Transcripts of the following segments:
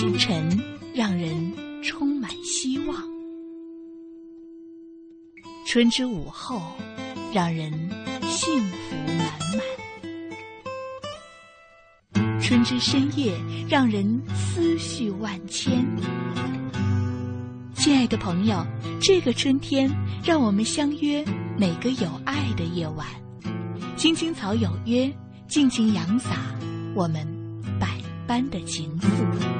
清晨，让人充满希望；春之午后，让人幸福满满；春之深夜，让人思绪万千。亲爱的朋友，这个春天，让我们相约每个有爱的夜晚，青青草有约，尽情扬洒我们百般的情愫。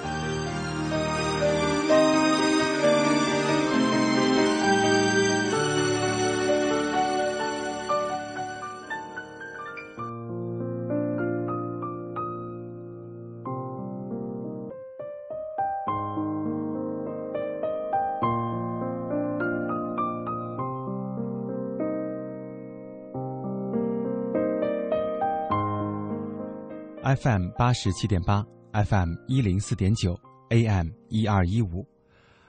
FM 八十七点八，FM 一零四点九，AM 一二一五，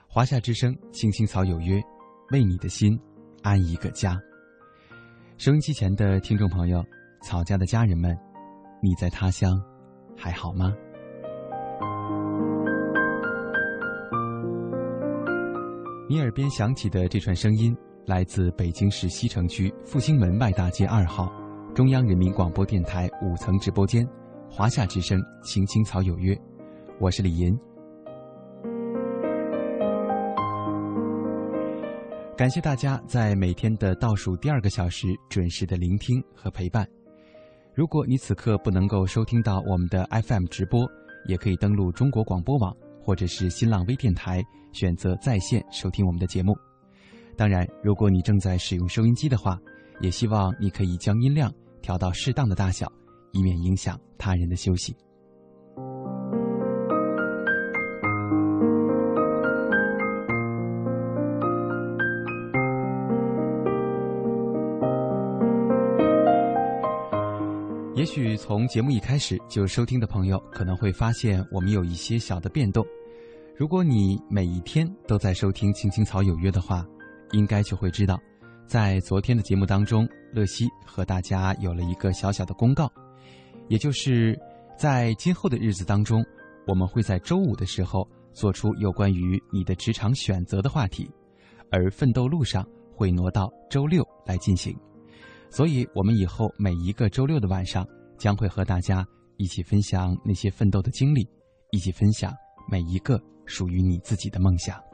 华夏之声，青青草有约，为你的心安一个家。收音机前的听众朋友，草家的家人们，你在他乡还好吗？你耳边响起的这串声音，来自北京市西城区复兴门外大街二号，中央人民广播电台五层直播间。华夏之声，青青草有约，我是李银。感谢大家在每天的倒数第二个小时准时的聆听和陪伴。如果你此刻不能够收听到我们的 FM 直播，也可以登录中国广播网或者是新浪微电台，选择在线收听我们的节目。当然，如果你正在使用收音机的话，也希望你可以将音量调到适当的大小。以免影响他人的休息。也许从节目一开始就收听的朋友，可能会发现我们有一些小的变动。如果你每一天都在收听《青青草有约》的话，应该就会知道，在昨天的节目当中，乐西和大家有了一个小小的公告。也就是在今后的日子当中，我们会在周五的时候做出有关于你的职场选择的话题，而奋斗路上会挪到周六来进行。所以，我们以后每一个周六的晚上，将会和大家一起分享那些奋斗的经历，一起分享每一个属于你自己的梦想。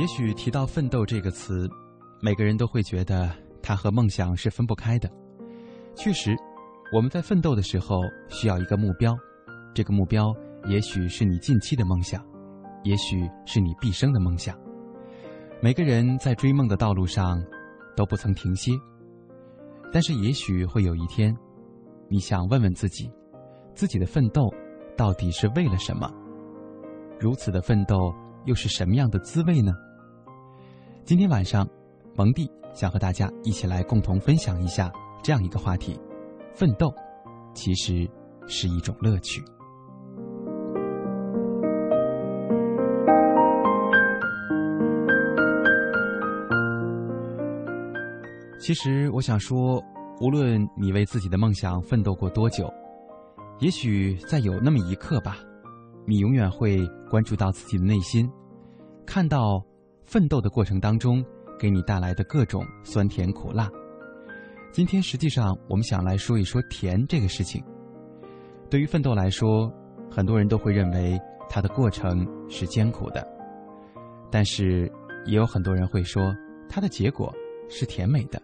也许提到奋斗这个词，每个人都会觉得它和梦想是分不开的。确实，我们在奋斗的时候需要一个目标，这个目标也许是你近期的梦想，也许是你毕生的梦想。每个人在追梦的道路上都不曾停歇，但是也许会有一天，你想问问自己，自己的奋斗到底是为了什么？如此的奋斗又是什么样的滋味呢？今天晚上，蒙蒂想和大家一起来共同分享一下这样一个话题：奋斗其实是一种乐趣。其实，我想说，无论你为自己的梦想奋斗过多久，也许在有那么一刻吧，你永远会关注到自己的内心，看到。奋斗的过程当中，给你带来的各种酸甜苦辣。今天实际上，我们想来说一说甜这个事情。对于奋斗来说，很多人都会认为它的过程是艰苦的，但是也有很多人会说它的结果是甜美的。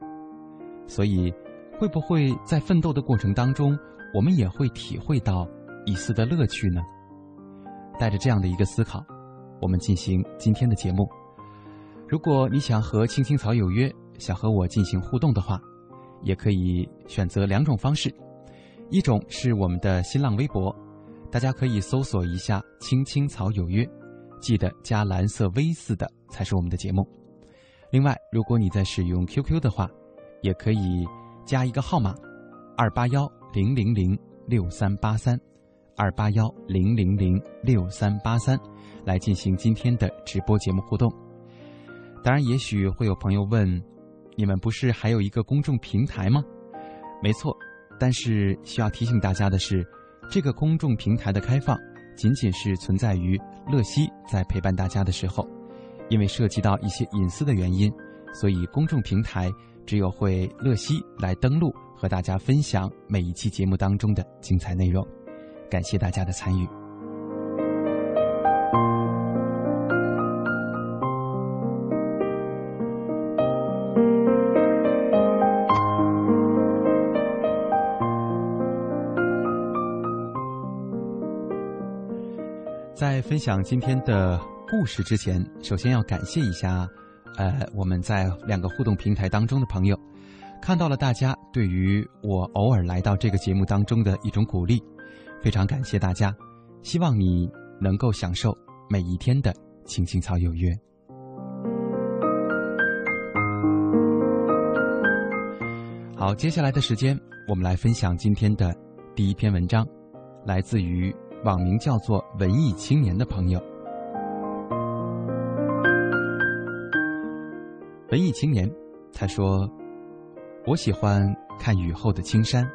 所以，会不会在奋斗的过程当中，我们也会体会到一丝的乐趣呢？带着这样的一个思考，我们进行今天的节目。如果你想和青青草有约，想和我进行互动的话，也可以选择两种方式，一种是我们的新浪微博，大家可以搜索一下“青青草有约”，记得加蓝色 V 字的才是我们的节目。另外，如果你在使用 QQ 的话，也可以加一个号码：二八幺零零零六三八三，二八幺零零零六三八三，来进行今天的直播节目互动。当然，也许会有朋友问：你们不是还有一个公众平台吗？没错，但是需要提醒大家的是，这个公众平台的开放仅仅是存在于乐西在陪伴大家的时候，因为涉及到一些隐私的原因，所以公众平台只有会乐西来登录和大家分享每一期节目当中的精彩内容。感谢大家的参与。在分享今天的故事之前，首先要感谢一下，呃，我们在两个互动平台当中的朋友，看到了大家对于我偶尔来到这个节目当中的一种鼓励，非常感谢大家，希望你能够享受每一天的青青草有约。好，接下来的时间，我们来分享今天的第一篇文章，来自于。网名叫做“文艺青年”的朋友，文艺青年，他说：“我喜欢看雨后的青山，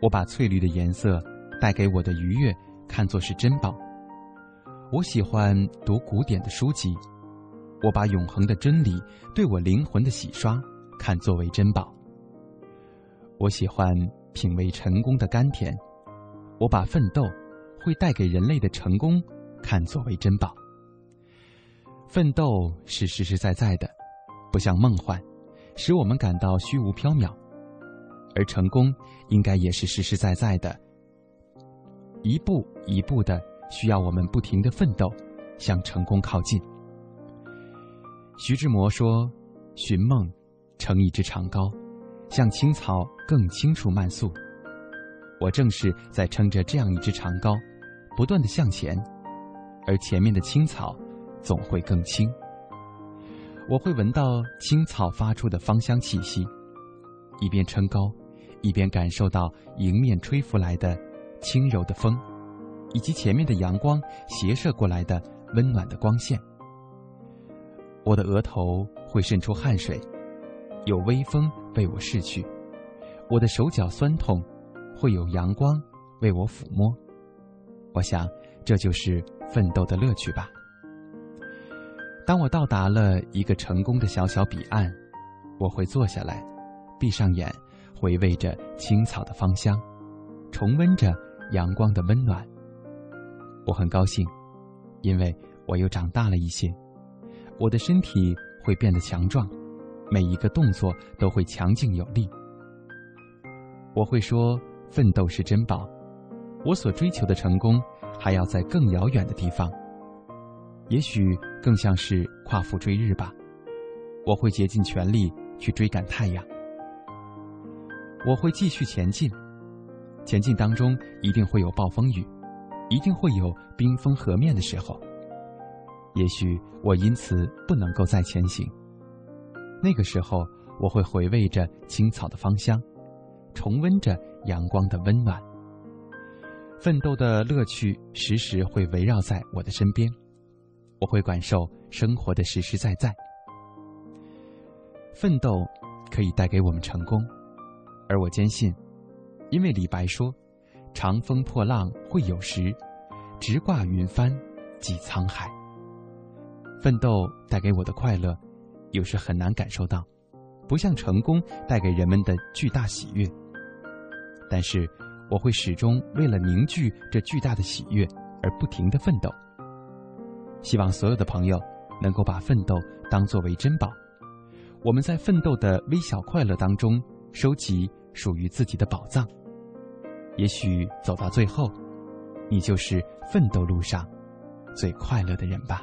我把翠绿的颜色带给我的愉悦看作是珍宝。我喜欢读古典的书籍，我把永恒的真理对我灵魂的洗刷看作为珍宝。我喜欢品味成功的甘甜，我把奋斗。”会带给人类的成功，看作为珍宝。奋斗是实实在在的，不像梦幻，使我们感到虚无缥缈；而成功应该也是实实在在的，一步一步的，需要我们不停的奋斗，向成功靠近。徐志摩说：“寻梦，成一只长篙，向青草更青处漫溯。”我正是在撑着这样一只长篙。不断的向前，而前面的青草总会更青。我会闻到青草发出的芳香气息，一边撑高，一边感受到迎面吹拂来的轻柔的风，以及前面的阳光斜射过来的温暖的光线。我的额头会渗出汗水，有微风为我拭去；我的手脚酸痛，会有阳光为我抚摸。我想，这就是奋斗的乐趣吧。当我到达了一个成功的小小彼岸，我会坐下来，闭上眼，回味着青草的芳香，重温着阳光的温暖。我很高兴，因为我又长大了一些，我的身体会变得强壮，每一个动作都会强劲有力。我会说，奋斗是珍宝。我所追求的成功，还要在更遥远的地方。也许更像是夸父追日吧。我会竭尽全力去追赶太阳。我会继续前进，前进当中一定会有暴风雨，一定会有冰封河面的时候。也许我因此不能够再前行。那个时候，我会回味着青草的芳香，重温着阳光的温暖。奋斗的乐趣时时会围绕在我的身边，我会感受生活的实实在在。奋斗可以带给我们成功，而我坚信，因为李白说：“长风破浪会有时，直挂云帆济沧海。”奋斗带给我的快乐，有时很难感受到，不像成功带给人们的巨大喜悦，但是。我会始终为了凝聚这巨大的喜悦而不停的奋斗。希望所有的朋友能够把奋斗当作为珍宝。我们在奋斗的微小快乐当中收集属于自己的宝藏。也许走到最后，你就是奋斗路上最快乐的人吧。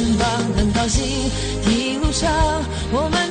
靠近一路上我们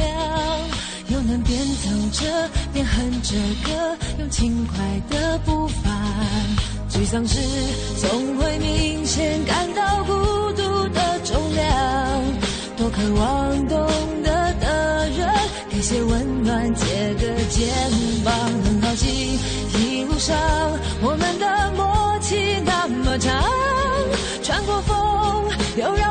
又能边走着边哼着歌，用轻快的步伐。沮丧时总会明显感到孤独的重量，多渴望懂得的人。给些温暖，借个肩膀，很高兴一路上我们的默契那么长，穿过风又绕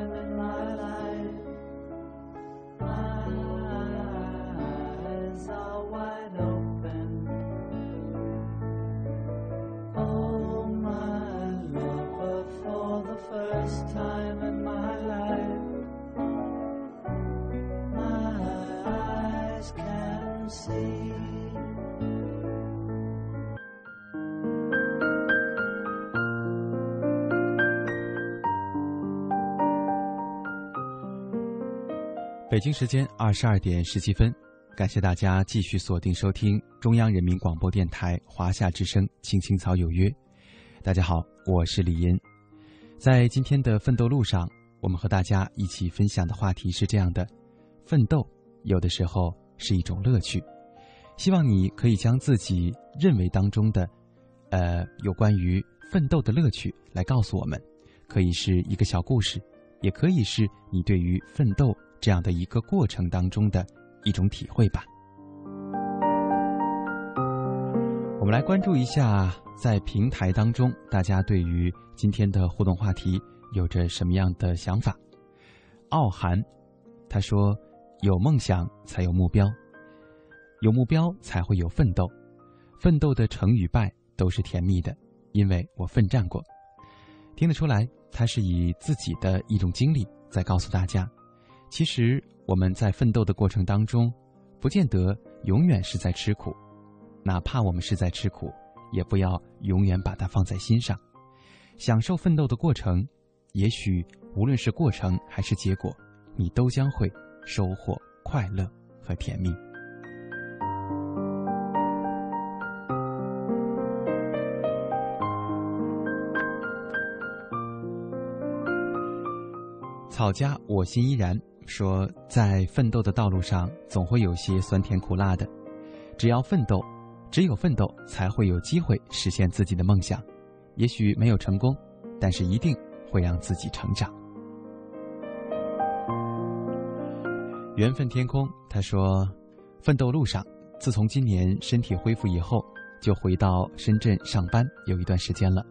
北京时间二十二点十七分，感谢大家继续锁定收听中央人民广播电台华夏之声《青青草有约》。大家好，我是李银。在今天的奋斗路上，我们和大家一起分享的话题是这样的：奋斗有的时候是一种乐趣。希望你可以将自己认为当中的，呃，有关于奋斗的乐趣来告诉我们，可以是一个小故事，也可以是你对于奋斗这样的一个过程当中的一种体会吧。我们来关注一下，在平台当中，大家对于今天的互动话题有着什么样的想法？傲寒，他说：“有梦想才有目标，有目标才会有奋斗，奋斗的成与败都是甜蜜的，因为我奋战过。”听得出来，他是以自己的一种经历在告诉大家。其实我们在奋斗的过程当中，不见得永远是在吃苦，哪怕我们是在吃苦，也不要永远把它放在心上，享受奋斗的过程。也许无论是过程还是结果，你都将会收获快乐和甜蜜。草家我心依然说，在奋斗的道路上，总会有些酸甜苦辣的。只要奋斗，只有奋斗，才会有机会实现自己的梦想。也许没有成功，但是一定会让自己成长。缘分天空，他说，奋斗路上，自从今年身体恢复以后，就回到深圳上班有一段时间了。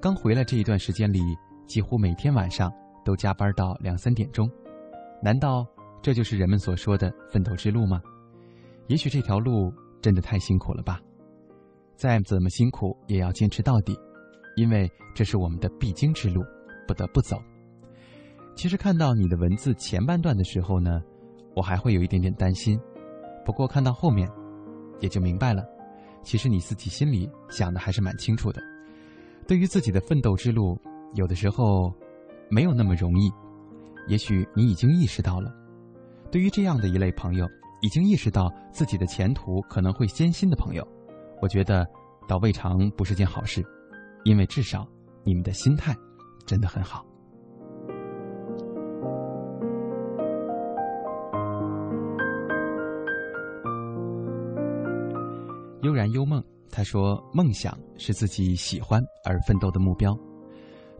刚回来这一段时间里，几乎每天晚上。都加班到两三点钟，难道这就是人们所说的奋斗之路吗？也许这条路真的太辛苦了吧。再怎么辛苦也要坚持到底，因为这是我们的必经之路，不得不走。其实看到你的文字前半段的时候呢，我还会有一点点担心，不过看到后面，也就明白了。其实你自己心里想的还是蛮清楚的。对于自己的奋斗之路，有的时候。没有那么容易，也许你已经意识到了。对于这样的一类朋友，已经意识到自己的前途可能会艰辛的朋友，我觉得倒未尝不是件好事，因为至少你们的心态真的很好。悠然幽梦，他说：“梦想是自己喜欢而奋斗的目标。”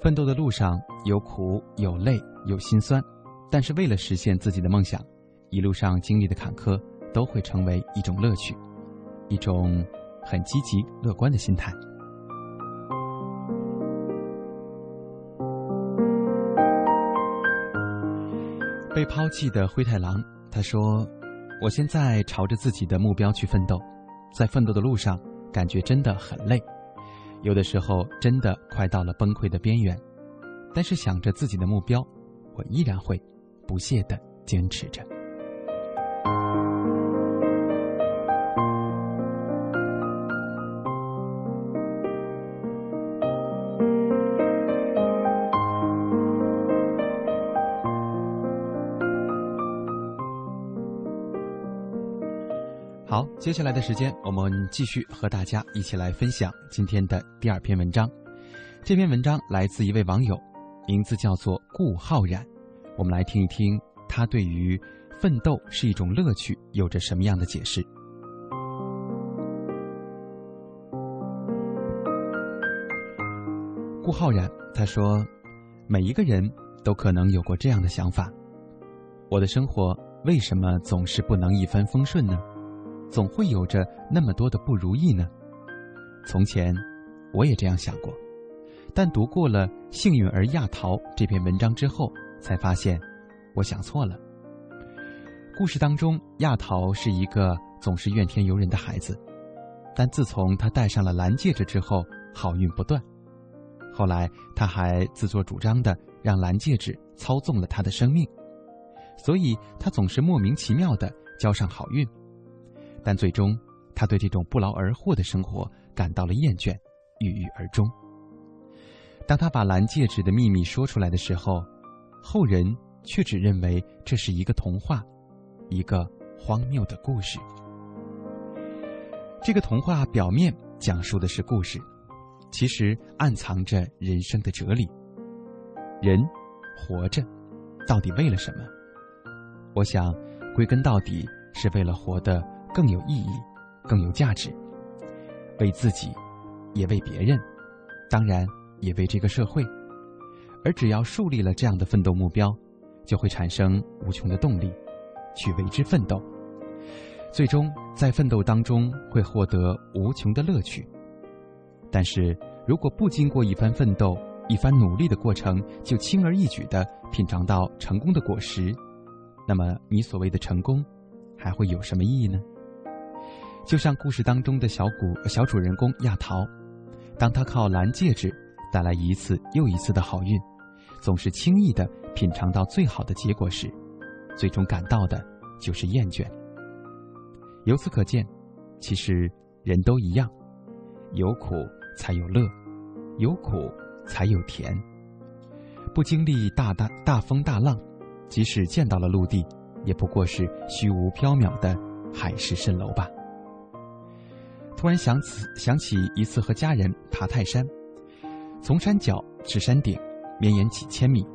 奋斗的路上有苦有累有心酸，但是为了实现自己的梦想，一路上经历的坎坷都会成为一种乐趣，一种很积极乐观的心态。被抛弃的灰太狼，他说：“我现在朝着自己的目标去奋斗，在奋斗的路上，感觉真的很累。”有的时候真的快到了崩溃的边缘，但是想着自己的目标，我依然会不懈的坚持着。好，接下来的时间，我们继续和大家一起来分享今天的第二篇文章。这篇文章来自一位网友，名字叫做顾浩然。我们来听一听他对于奋斗是一种乐趣有着什么样的解释。顾浩然他说：“每一个人都可能有过这样的想法，我的生活为什么总是不能一帆风顺呢？”总会有着那么多的不如意呢。从前，我也这样想过，但读过了《幸运儿亚桃》这篇文章之后，才发现我想错了。故事当中，亚桃是一个总是怨天尤人的孩子，但自从他戴上了蓝戒指之后，好运不断。后来，他还自作主张的让蓝戒指操纵了他的生命，所以他总是莫名其妙的交上好运。但最终，他对这种不劳而获的生活感到了厌倦，郁郁而终。当他把蓝戒指的秘密说出来的时候，后人却只认为这是一个童话，一个荒谬的故事。这个童话表面讲述的是故事，其实暗藏着人生的哲理。人活着，到底为了什么？我想，归根到底是为了活得。更有意义，更有价值，为自己，也为别人，当然也为这个社会。而只要树立了这样的奋斗目标，就会产生无穷的动力，去为之奋斗。最终在奋斗当中会获得无穷的乐趣。但是如果不经过一番奋斗、一番努力的过程，就轻而易举的品尝到成功的果实，那么你所谓的成功，还会有什么意义呢？就像故事当中的小古小主人公亚桃，当他靠蓝戒指带来一次又一次的好运，总是轻易的品尝到最好的结果时，最终感到的就是厌倦。由此可见，其实人都一样，有苦才有乐，有苦才有甜。不经历大大大风大浪，即使见到了陆地，也不过是虚无缥缈的海市蜃楼吧。突然想起想起一次和家人爬泰山，从山脚至山顶，绵延几千米。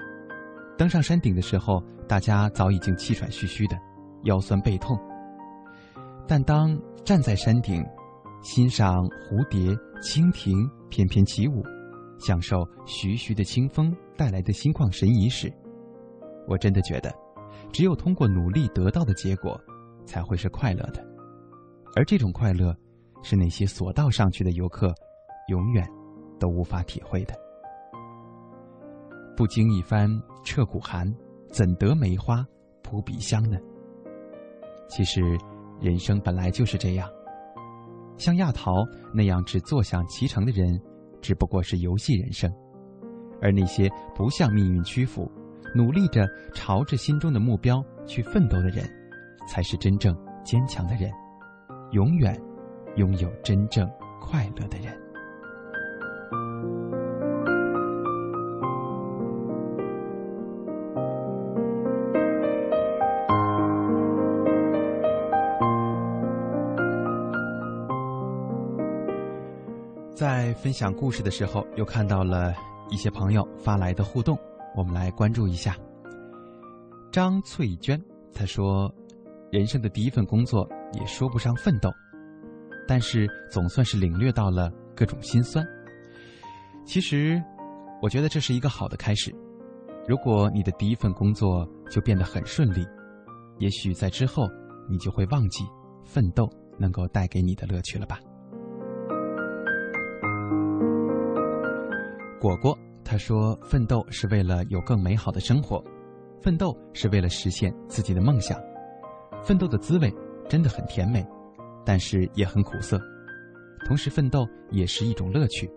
登上山顶的时候，大家早已经气喘吁吁的，腰酸背痛。但当站在山顶，欣赏蝴蝶、蜻蜓翩翩起舞，享受徐徐的清风带来的心旷神怡时，我真的觉得，只有通过努力得到的结果，才会是快乐的。而这种快乐。是那些索道上去的游客，永远都无法体会的。不经一番彻骨寒，怎得梅花扑鼻香呢？其实，人生本来就是这样。像亚桃那样只坐享其成的人，只不过是游戏人生；而那些不向命运屈服，努力着朝着心中的目标去奋斗的人，才是真正坚强的人，永远。拥有真正快乐的人，在分享故事的时候，又看到了一些朋友发来的互动，我们来关注一下。张翠娟她说：“人生的第一份工作，也说不上奋斗。”但是总算是领略到了各种心酸。其实，我觉得这是一个好的开始。如果你的第一份工作就变得很顺利，也许在之后你就会忘记奋斗能够带给你的乐趣了吧。果果他说：“奋斗是为了有更美好的生活，奋斗是为了实现自己的梦想，奋斗的滋味真的很甜美。”但是也很苦涩，同时奋斗也是一种乐趣，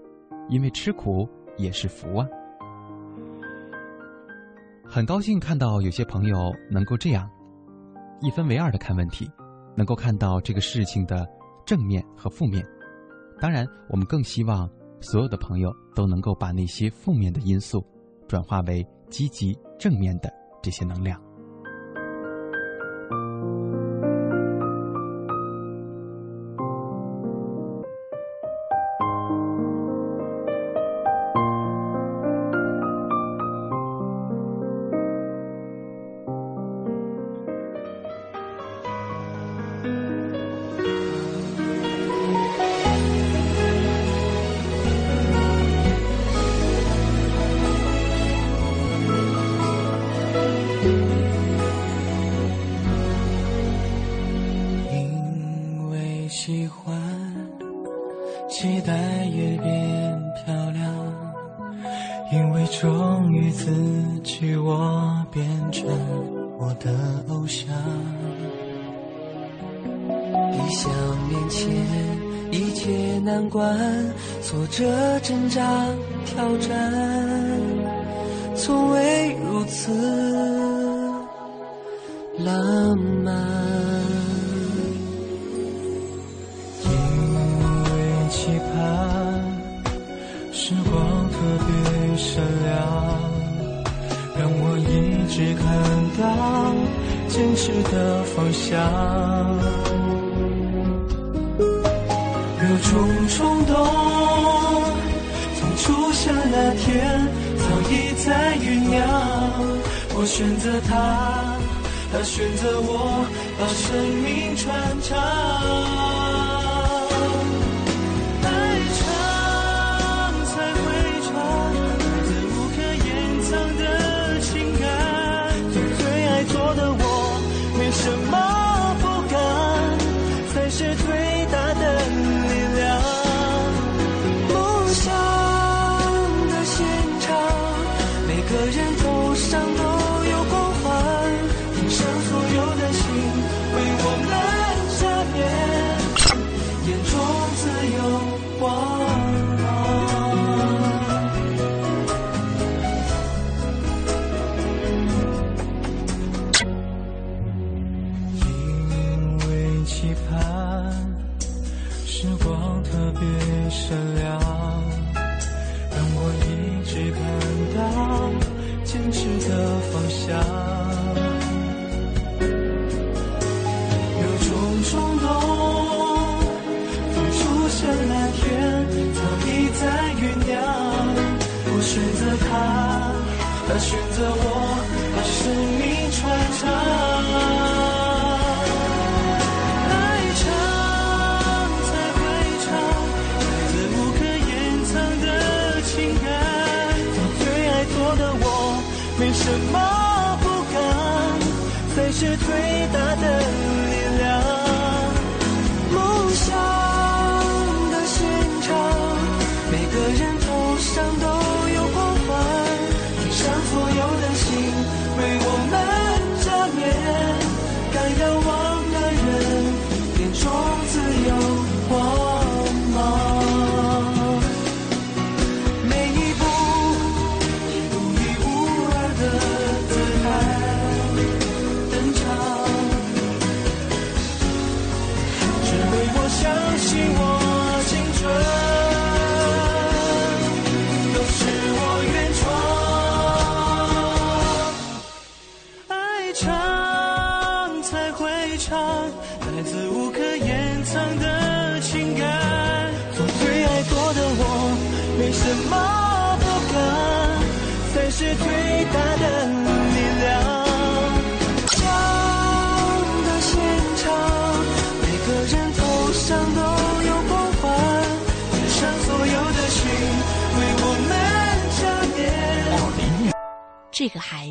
因为吃苦也是福啊！很高兴看到有些朋友能够这样一分为二的看问题，能够看到这个事情的正面和负面。当然，我们更希望所有的朋友都能够把那些负面的因素转化为积极正面的这些能量。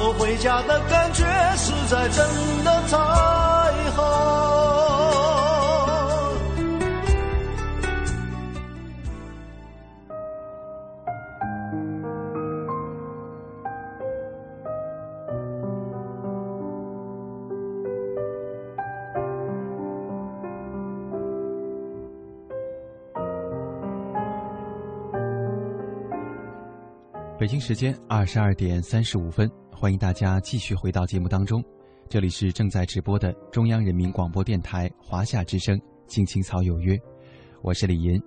我回家的感觉实在真的太好。北京时间二十二点三十五分，欢迎大家继续回到节目当中。这里是正在直播的中央人民广播电台华夏之声《青青草有约》，我是李银。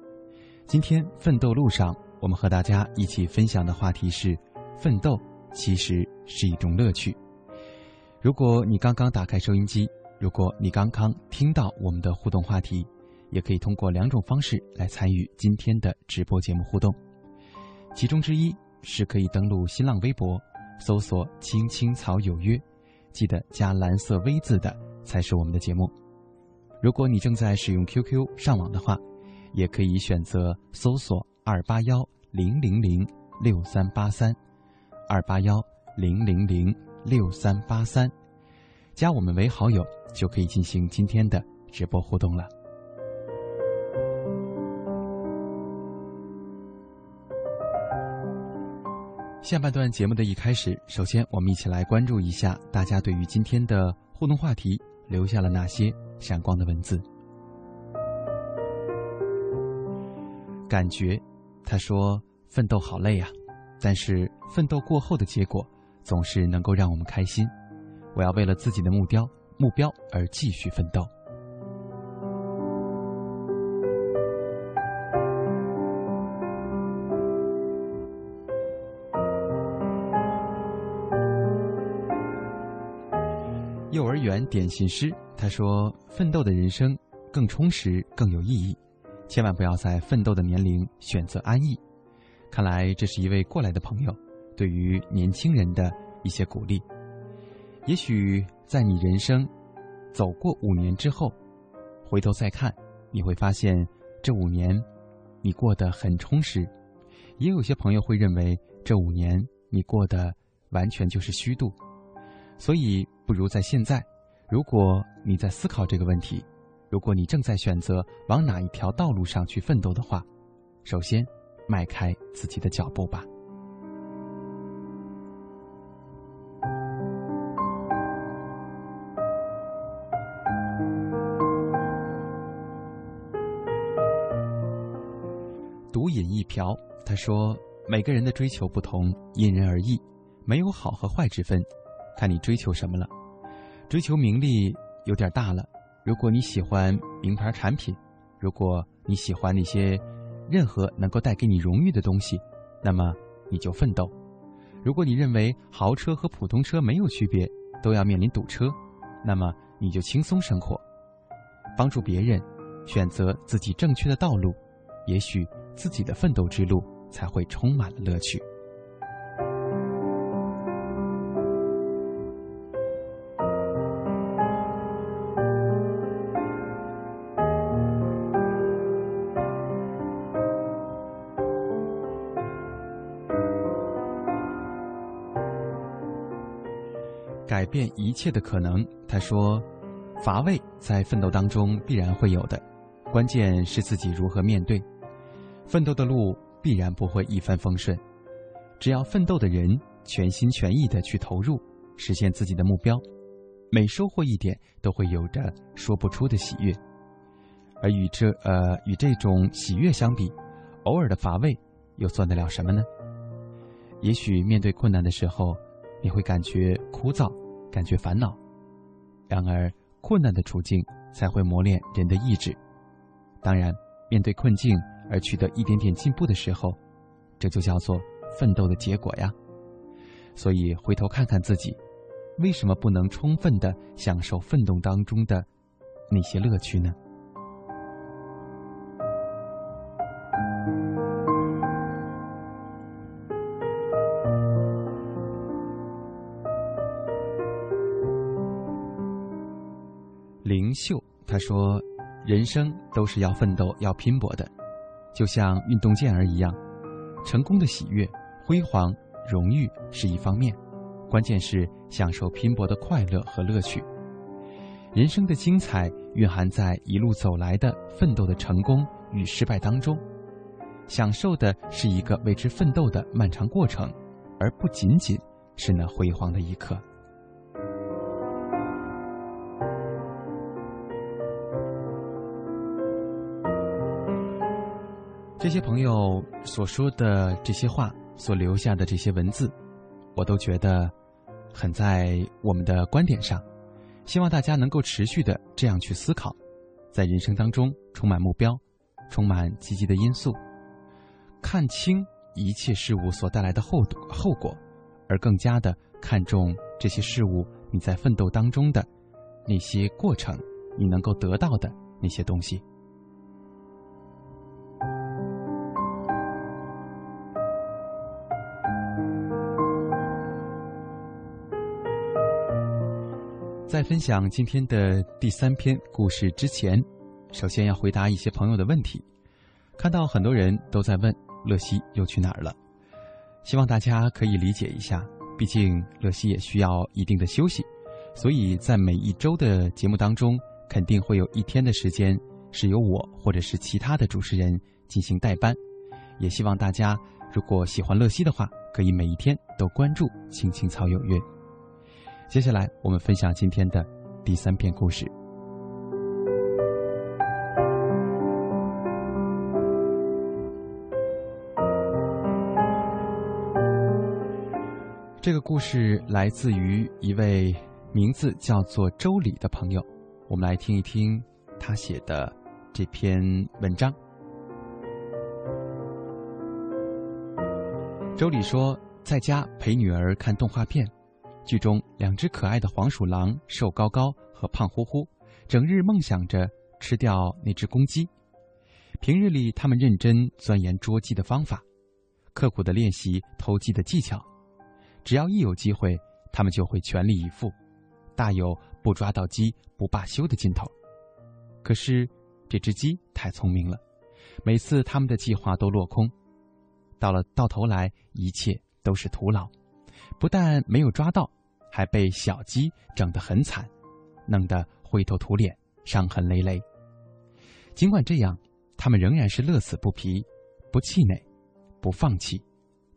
今天奋斗路上，我们和大家一起分享的话题是：奋斗其实是一种乐趣。如果你刚刚打开收音机，如果你刚刚听到我们的互动话题，也可以通过两种方式来参与今天的直播节目互动，其中之一。是可以登录新浪微博，搜索“青青草有约”，记得加蓝色 V 字的才是我们的节目。如果你正在使用 QQ 上网的话，也可以选择搜索“二八幺零零零六三八三”，二八幺零零零六三八三，加我们为好友就可以进行今天的直播互动了。下半段节目的一开始，首先我们一起来关注一下大家对于今天的互动话题留下了哪些闪光的文字。感觉，他说：“奋斗好累呀，但是奋斗过后的结果总是能够让我们开心。我要为了自己的目标目标而继续奋斗。”点心师他说：“奋斗的人生更充实，更有意义。千万不要在奋斗的年龄选择安逸。”看来这是一位过来的朋友对于年轻人的一些鼓励。也许在你人生走过五年之后，回头再看，你会发现这五年你过得很充实。也有些朋友会认为这五年你过得完全就是虚度。所以，不如在现在。如果你在思考这个问题，如果你正在选择往哪一条道路上去奋斗的话，首先迈开自己的脚步吧。独饮一瓢，他说：“每个人的追求不同，因人而异，没有好和坏之分，看你追求什么了。”追求名利有点大了。如果你喜欢名牌产品，如果你喜欢那些任何能够带给你荣誉的东西，那么你就奋斗。如果你认为豪车和普通车没有区别，都要面临堵车，那么你就轻松生活。帮助别人，选择自己正确的道路，也许自己的奋斗之路才会充满了乐趣。变一切的可能，他说：“乏味在奋斗当中必然会有的，关键是自己如何面对。奋斗的路必然不会一帆风顺，只要奋斗的人全心全意的去投入，实现自己的目标，每收获一点都会有着说不出的喜悦。而与这呃与这种喜悦相比，偶尔的乏味又算得了什么呢？也许面对困难的时候，你会感觉枯燥。”感觉烦恼，然而困难的处境才会磨练人的意志。当然，面对困境而取得一点点进步的时候，这就叫做奋斗的结果呀。所以，回头看看自己，为什么不能充分的享受奋斗当中的那些乐趣呢？秀，他说：“人生都是要奋斗、要拼搏的，就像运动健儿一样，成功的喜悦、辉煌、荣誉是一方面，关键是享受拼搏的快乐和乐趣。人生的精彩蕴含在一路走来的奋斗的成功与失败当中，享受的是一个为之奋斗的漫长过程，而不仅仅是那辉煌的一刻。这些朋友所说的这些话，所留下的这些文字，我都觉得很在我们的观点上。希望大家能够持续的这样去思考，在人生当中充满目标，充满积极的因素，看清一切事物所带来的后后果，而更加的看重这些事物你在奋斗当中的那些过程，你能够得到的那些东西。分享今天的第三篇故事之前，首先要回答一些朋友的问题。看到很多人都在问乐西又去哪儿了，希望大家可以理解一下，毕竟乐西也需要一定的休息，所以在每一周的节目当中，肯定会有一天的时间是由我或者是其他的主持人进行代班。也希望大家如果喜欢乐西的话，可以每一天都关注《青青草有约》。接下来，我们分享今天的第三篇故事。这个故事来自于一位名字叫做周礼的朋友，我们来听一听他写的这篇文章。周礼说，在家陪女儿看动画片。剧中两只可爱的黄鼠狼瘦高高和胖乎乎，整日梦想着吃掉那只公鸡。平日里，他们认真钻研捉鸡的方法，刻苦的练习偷鸡的技巧。只要一有机会，他们就会全力以赴，大有不抓到鸡不罢休的劲头。可是，这只鸡太聪明了，每次他们的计划都落空，到了到头来，一切都是徒劳。不但没有抓到，还被小鸡整得很惨，弄得灰头土脸、伤痕累累。尽管这样，他们仍然是乐此不疲，不气馁，不放弃，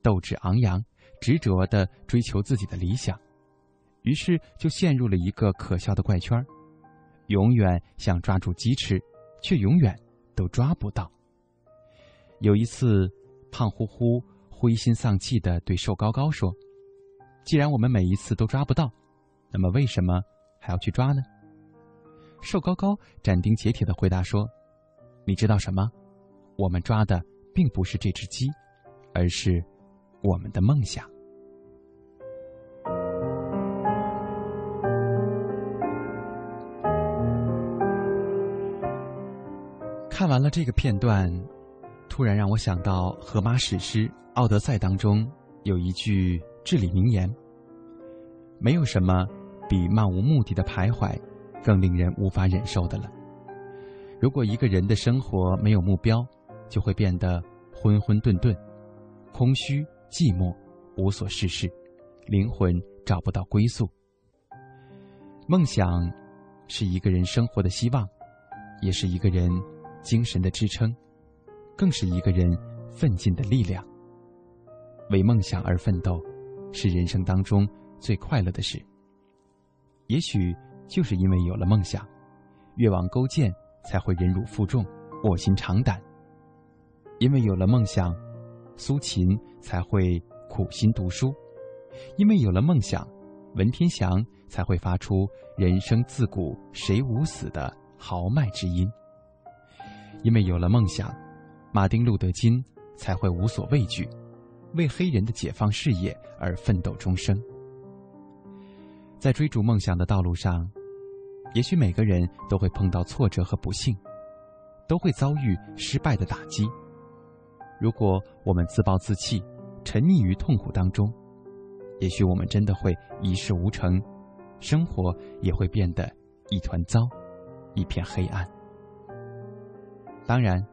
斗志昂扬，执着地追求自己的理想。于是就陷入了一个可笑的怪圈儿永远想抓住鸡吃，却永远都抓不到。有一次，胖乎乎灰心丧气地对瘦高高说。既然我们每一次都抓不到，那么为什么还要去抓呢？瘦高高斩钉截铁的回答说：“你知道什么？我们抓的并不是这只鸡，而是我们的梦想。”看完了这个片段，突然让我想到荷马史诗《奥德赛》当中有一句。至理名言。没有什么比漫无目的的徘徊更令人无法忍受的了。如果一个人的生活没有目标，就会变得昏昏沌沌、空虚、寂寞、无所事事，灵魂找不到归宿。梦想是一个人生活的希望，也是一个人精神的支撑，更是一个人奋进的力量。为梦想而奋斗。是人生当中最快乐的事。也许就是因为有了梦想，越王勾践才会忍辱负重、卧薪尝胆；因为有了梦想，苏秦才会苦心读书；因为有了梦想，文天祥才会发出“人生自古谁无死”的豪迈之音；因为有了梦想，马丁·路德·金才会无所畏惧。为黑人的解放事业而奋斗终生，在追逐梦想的道路上，也许每个人都会碰到挫折和不幸，都会遭遇失败的打击。如果我们自暴自弃，沉溺于痛苦当中，也许我们真的会一事无成，生活也会变得一团糟，一片黑暗。当然，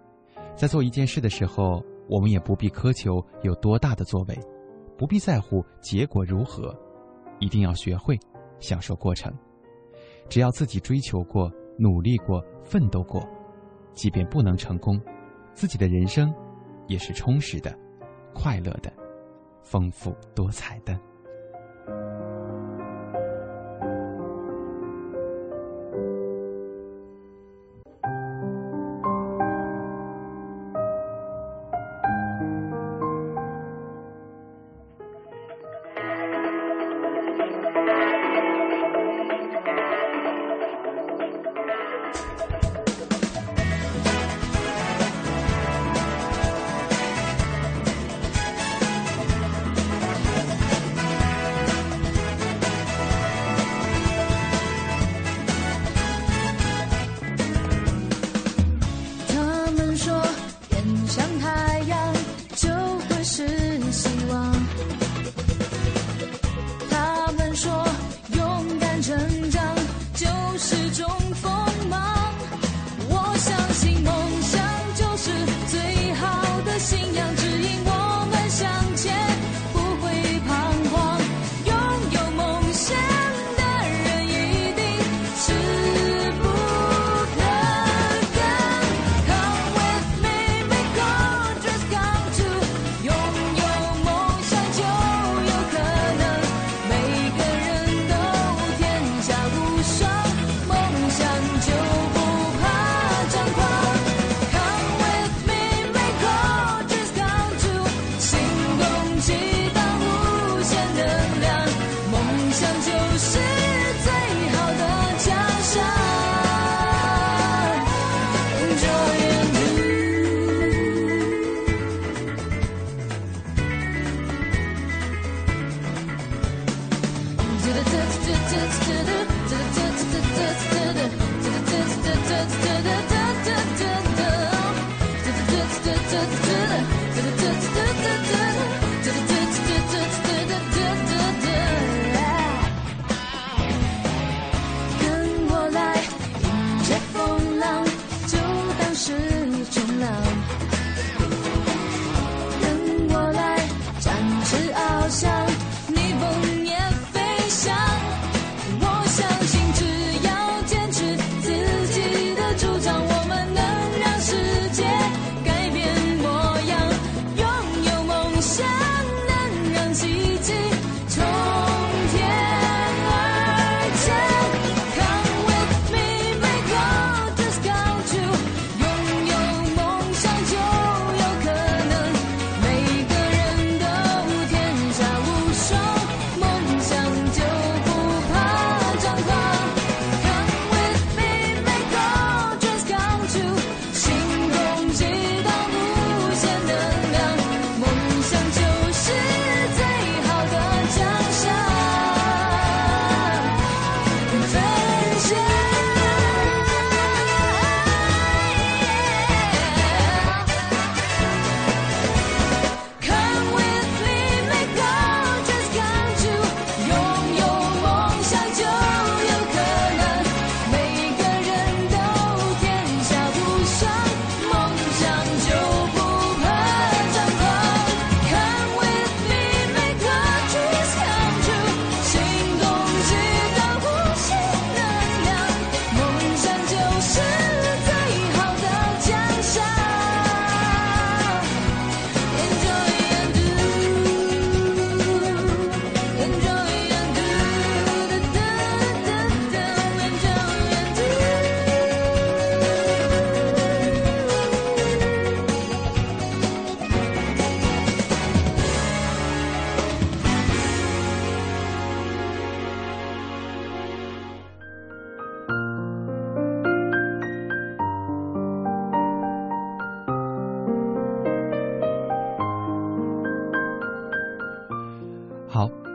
在做一件事的时候，我们也不必苛求有多大的作为，不必在乎结果如何，一定要学会享受过程。只要自己追求过、努力过、奋斗过，即便不能成功，自己的人生也是充实的、快乐的、丰富多彩的。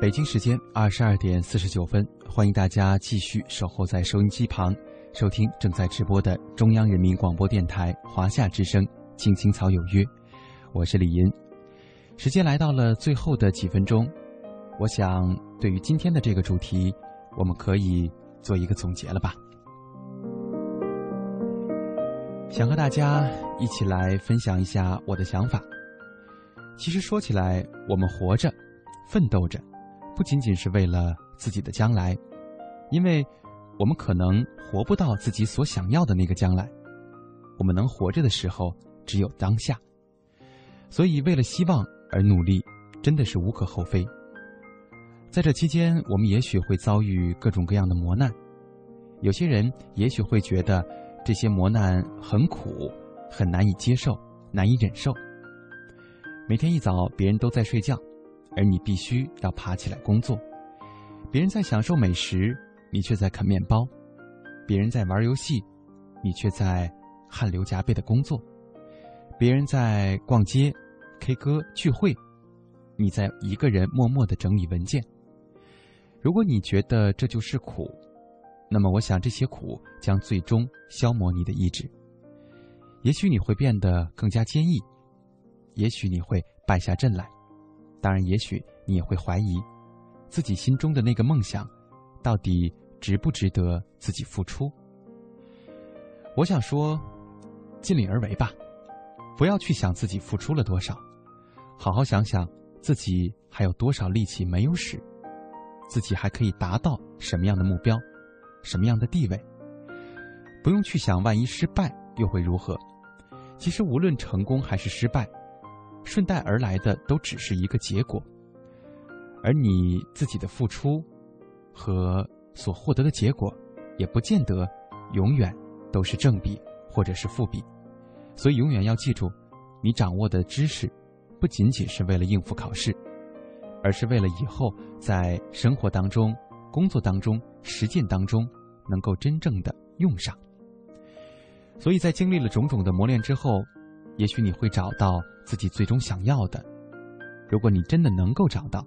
北京时间二十二点四十九分，欢迎大家继续守候在收音机旁，收听正在直播的中央人民广播电台华夏之声《青青草有约》，我是李银。时间来到了最后的几分钟，我想对于今天的这个主题，我们可以做一个总结了吧？想和大家一起来分享一下我的想法。其实说起来，我们活着、奋斗着，不仅仅是为了自己的将来，因为我们可能活不到自己所想要的那个将来。我们能活着的时候，只有当下。所以，为了希望而努力，真的是无可厚非。在这期间，我们也许会遭遇各种各样的磨难，有些人也许会觉得。这些磨难很苦，很难以接受，难以忍受。每天一早，别人都在睡觉，而你必须要爬起来工作；别人在享受美食，你却在啃面包；别人在玩游戏，你却在汗流浃背的工作；别人在逛街、K 歌、聚会，你在一个人默默的整理文件。如果你觉得这就是苦，那么，我想这些苦将最终消磨你的意志。也许你会变得更加坚毅，也许你会败下阵来，当然，也许你也会怀疑自己心中的那个梦想到底值不值得自己付出。我想说，尽力而为吧，不要去想自己付出了多少，好好想想自己还有多少力气没有使，自己还可以达到什么样的目标。什么样的地位？不用去想，万一失败又会如何？其实无论成功还是失败，顺带而来的都只是一个结果，而你自己的付出和所获得的结果，也不见得永远都是正比或者是负比。所以永远要记住，你掌握的知识，不仅仅是为了应付考试，而是为了以后在生活当中、工作当中、实践当中。能够真正的用上，所以在经历了种种的磨练之后，也许你会找到自己最终想要的。如果你真的能够找到，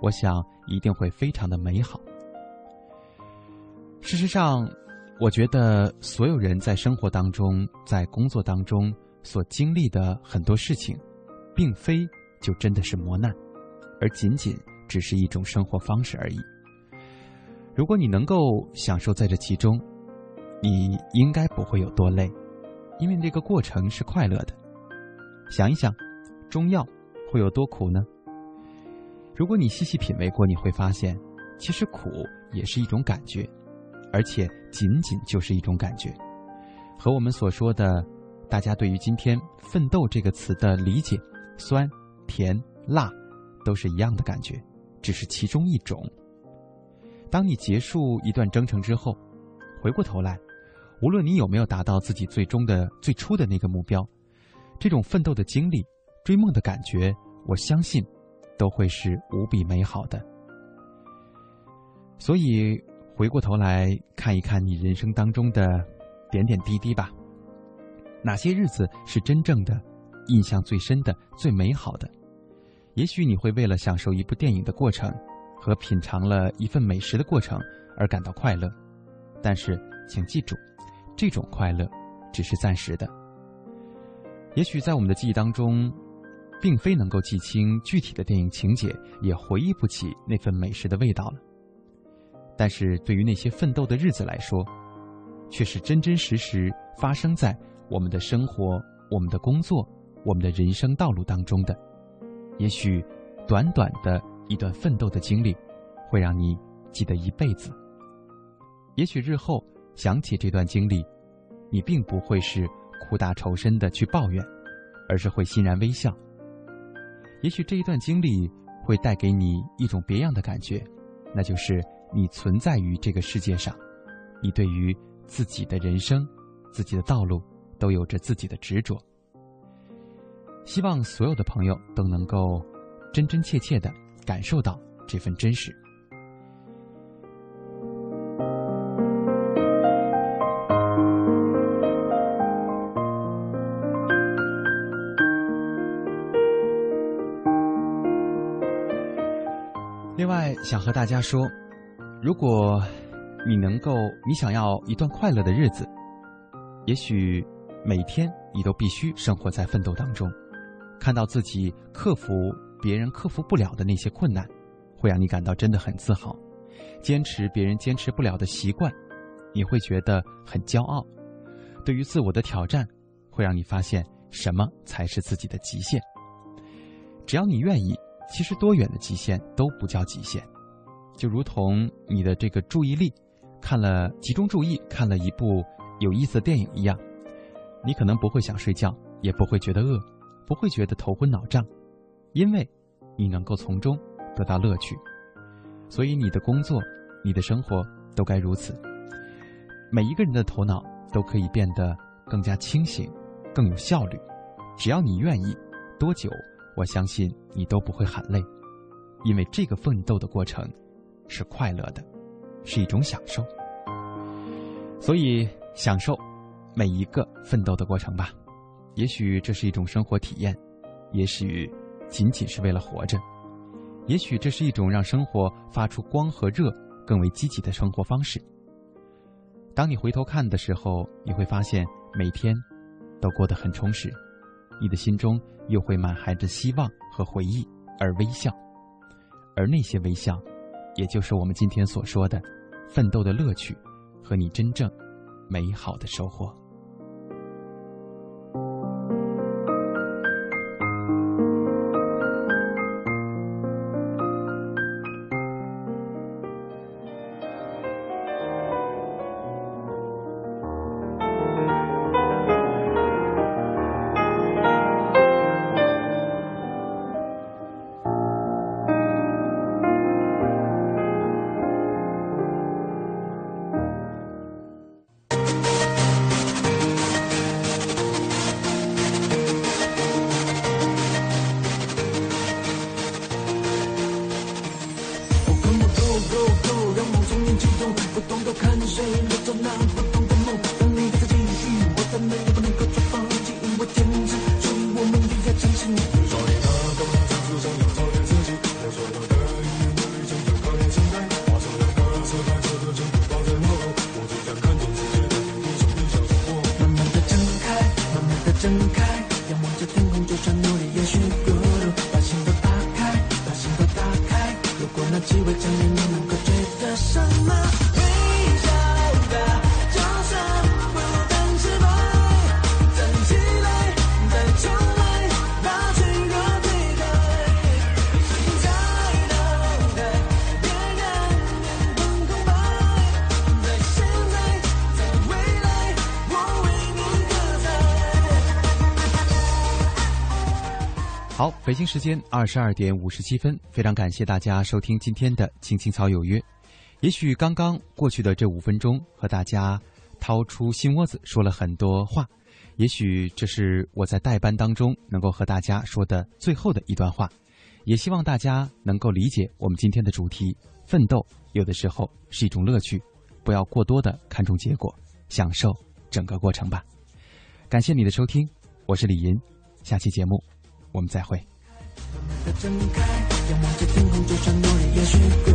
我想一定会非常的美好。事实上，我觉得所有人在生活当中、在工作当中所经历的很多事情，并非就真的是磨难，而仅仅只是一种生活方式而已。如果你能够享受在这其中，你应该不会有多累，因为这个过程是快乐的。想一想，中药会有多苦呢？如果你细细品味过，你会发现，其实苦也是一种感觉，而且仅仅就是一种感觉，和我们所说的，大家对于今天“奋斗”这个词的理解，酸、甜、辣，都是一样的感觉，只是其中一种。当你结束一段征程之后，回过头来，无论你有没有达到自己最终的最初的那个目标，这种奋斗的经历、追梦的感觉，我相信都会是无比美好的。所以，回过头来看一看你人生当中的点点滴滴吧。哪些日子是真正的印象最深的、最美好的？也许你会为了享受一部电影的过程。和品尝了一份美食的过程而感到快乐，但是请记住，这种快乐只是暂时的。也许在我们的记忆当中，并非能够记清具体的电影情节，也回忆不起那份美食的味道了。但是对于那些奋斗的日子来说，却是真真实实发生在我们的生活、我们的工作、我们的人生道路当中的。也许短短的。一段奋斗的经历，会让你记得一辈子。也许日后想起这段经历，你并不会是苦大仇深的去抱怨，而是会欣然微笑。也许这一段经历会带给你一种别样的感觉，那就是你存在于这个世界上，你对于自己的人生、自己的道路都有着自己的执着。希望所有的朋友都能够真真切切的。感受到这份真实。想和大家说，如果你能够，你想要一段快乐的日子，也许每天你都必须生活在奋斗当中，看到自己克服。别人克服不了的那些困难，会让你感到真的很自豪；坚持别人坚持不了的习惯，你会觉得很骄傲；对于自我的挑战，会让你发现什么才是自己的极限。只要你愿意，其实多远的极限都不叫极限。就如同你的这个注意力，看了集中注意看了一部有意思的电影一样，你可能不会想睡觉，也不会觉得饿，不会觉得头昏脑胀，因为，你能够从中得到乐趣。所以你的工作，你的生活都该如此。每一个人的头脑都可以变得更加清醒，更有效率。只要你愿意，多久，我相信你都不会喊累，因为这个奋斗的过程。是快乐的，是一种享受，所以享受每一个奋斗的过程吧。也许这是一种生活体验，也许仅仅是为了活着，也许这是一种让生活发出光和热更为积极的生活方式。当你回头看的时候，你会发现每天都过得很充实，你的心中又会满含着希望和回忆而微笑，而那些微笑。也就是我们今天所说的奋斗的乐趣，和你真正美好的收获。北京时间二十二点五十七分，非常感谢大家收听今天的《青青草有约》。也许刚刚过去的这五分钟，和大家掏出心窝子说了很多话。也许这是我在代班当中能够和大家说的最后的一段话。也希望大家能够理解我们今天的主题：奋斗有的时候是一种乐趣，不要过多的看重结果，享受整个过程吧。感谢你的收听，我是李银，下期节目我们再会。慢慢的睁开，仰望着天空，就算努力，也许。